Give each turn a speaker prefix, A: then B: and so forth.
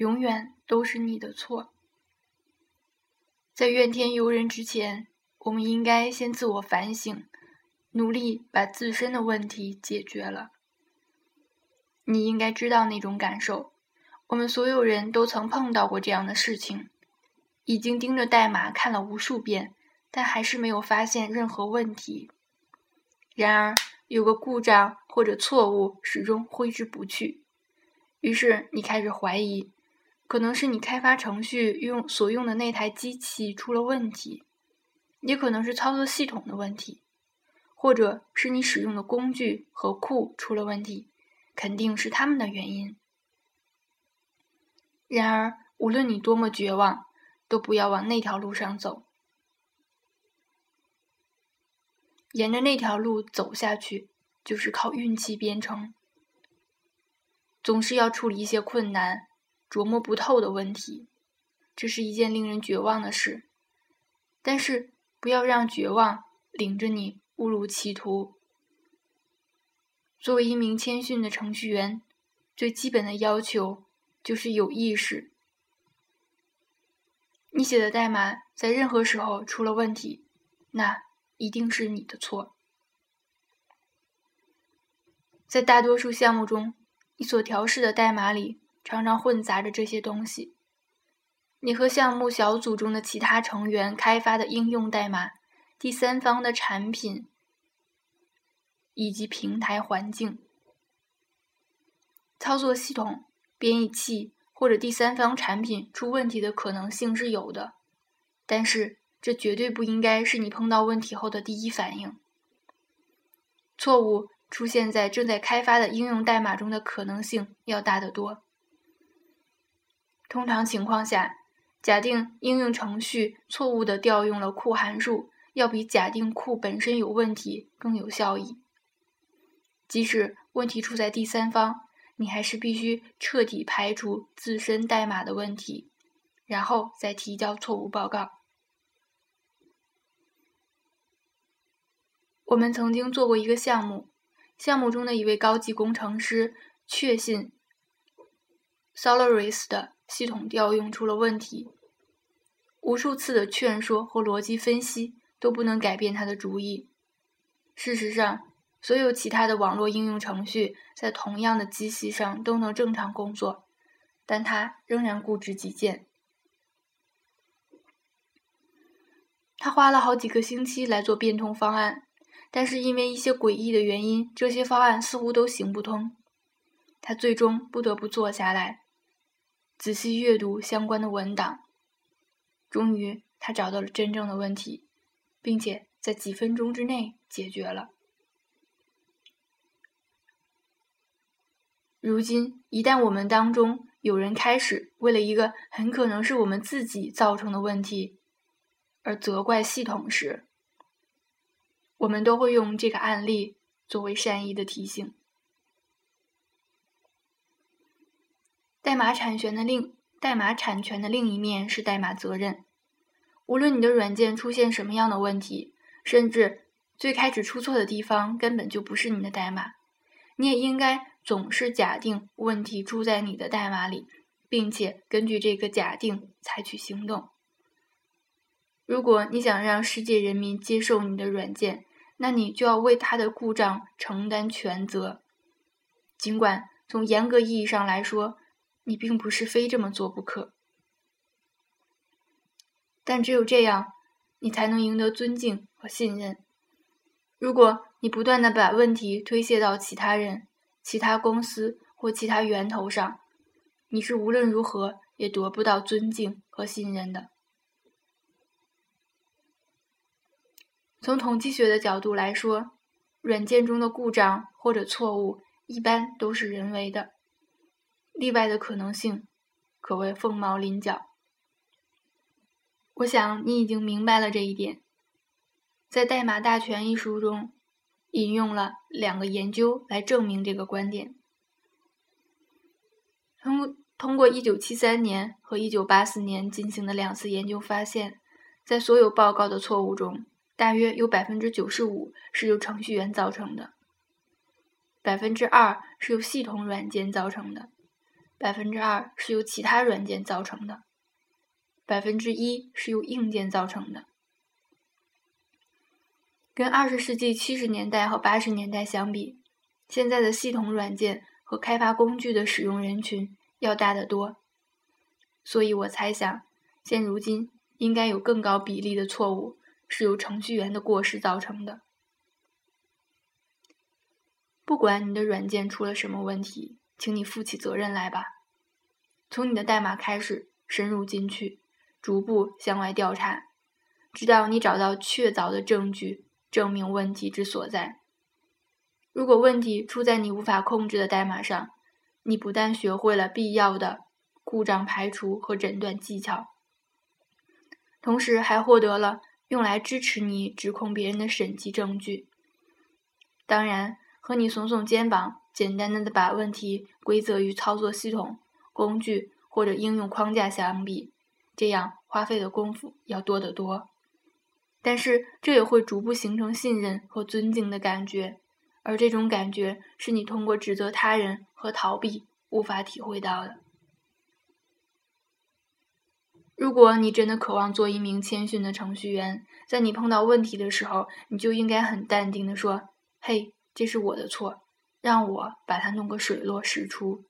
A: 永远都是你的错。在怨天尤人之前，我们应该先自我反省，努力把自身的问题解决了。你应该知道那种感受，我们所有人都曾碰到过这样的事情，已经盯着代码看了无数遍，但还是没有发现任何问题。然而，有个故障或者错误始终挥之不去，于是你开始怀疑，可能是你开发程序用所用的那台机器出了问题，也可能是操作系统的问题，或者是你使用的工具和库出了问题，肯定是他们的原因。然而，无论你多么绝望，都不要往那条路上走。沿着那条路走下去，就是靠运气编程。总是要处理一些困难、琢磨不透的问题，这是一件令人绝望的事。但是，不要让绝望领着你误入歧途。作为一名谦逊的程序员，最基本的要求就是有意识。你写的代码在任何时候出了问题，那。一定是你的错。在大多数项目中，你所调试的代码里常常混杂着这些东西。你和项目小组中的其他成员开发的应用代码、第三方的产品以及平台环境、操作系统、编译器或者第三方产品出问题的可能性是有的，但是。这绝对不应该是你碰到问题后的第一反应。错误出现在正在开发的应用代码中的可能性要大得多。通常情况下，假定应用程序错误的调用了库函数，要比假定库本身有问题更有效益。即使问题出在第三方，你还是必须彻底排除自身代码的问题，然后再提交错误报告。我们曾经做过一个项目，项目中的一位高级工程师确信 Solaris 的系统调用出了问题。无数次的劝说和逻辑分析都不能改变他的主意。事实上，所有其他的网络应用程序在同样的机器上都能正常工作，但他仍然固执己见。他花了好几个星期来做变通方案。但是因为一些诡异的原因，这些方案似乎都行不通。他最终不得不坐下来，仔细阅读相关的文档。终于，他找到了真正的问题，并且在几分钟之内解决了。如今，一旦我们当中有人开始为了一个很可能是我们自己造成的问题而责怪系统时，我们都会用这个案例作为善意的提醒。代码产权的另代码产权的另一面是代码责任。无论你的软件出现什么样的问题，甚至最开始出错的地方根本就不是你的代码，你也应该总是假定问题出在你的代码里，并且根据这个假定采取行动。如果你想让世界人民接受你的软件，那你就要为它的故障承担全责，尽管从严格意义上来说，你并不是非这么做不可。但只有这样，你才能赢得尊敬和信任。如果你不断的把问题推卸到其他人、其他公司或其他源头上，你是无论如何也得不到尊敬和信任的。从统计学的角度来说，软件中的故障或者错误一般都是人为的，例外的可能性可谓凤毛麟角。我想你已经明白了这一点。在《代码大全》一书中，引用了两个研究来证明这个观点。通通过1973年和1984年进行的两次研究发现，在所有报告的错误中，大约有百分之九十五是由程序员造成的，百分之二是由系统软件造成的，百分之二是由其他软件造成的，百分之一是由硬件造成的。跟二十世纪七十年代和八十年代相比，现在的系统软件和开发工具的使用人群要大得多。所以我猜想，现如今应该有更高比例的错误是由程序员的过失造成的。不管你的软件出了什么问题。请你负起责任来吧。从你的代码开始，深入进去，逐步向外调查，直到你找到确凿的证据证明问题之所在。如果问题出在你无法控制的代码上，你不但学会了必要的故障排除和诊断技巧，同时还获得了用来支持你指控别人的审计证据。当然，和你耸耸肩膀。简单的把问题归责于操作系统、工具或者应用框架相比，这样花费的功夫要多得多。但是这也会逐步形成信任和尊敬的感觉，而这种感觉是你通过指责他人和逃避无法体会到的。如果你真的渴望做一名谦逊的程序员，在你碰到问题的时候，你就应该很淡定的说：“嘿，这是我的错。”让我把它弄个水落石出。